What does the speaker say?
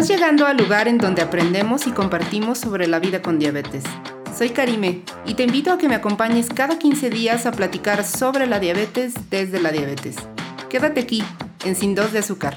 Estás llegando al lugar en donde aprendemos y compartimos sobre la vida con diabetes. Soy Karime y te invito a que me acompañes cada 15 días a platicar sobre la diabetes desde la diabetes. Quédate aquí, en Sin Dos de Azúcar.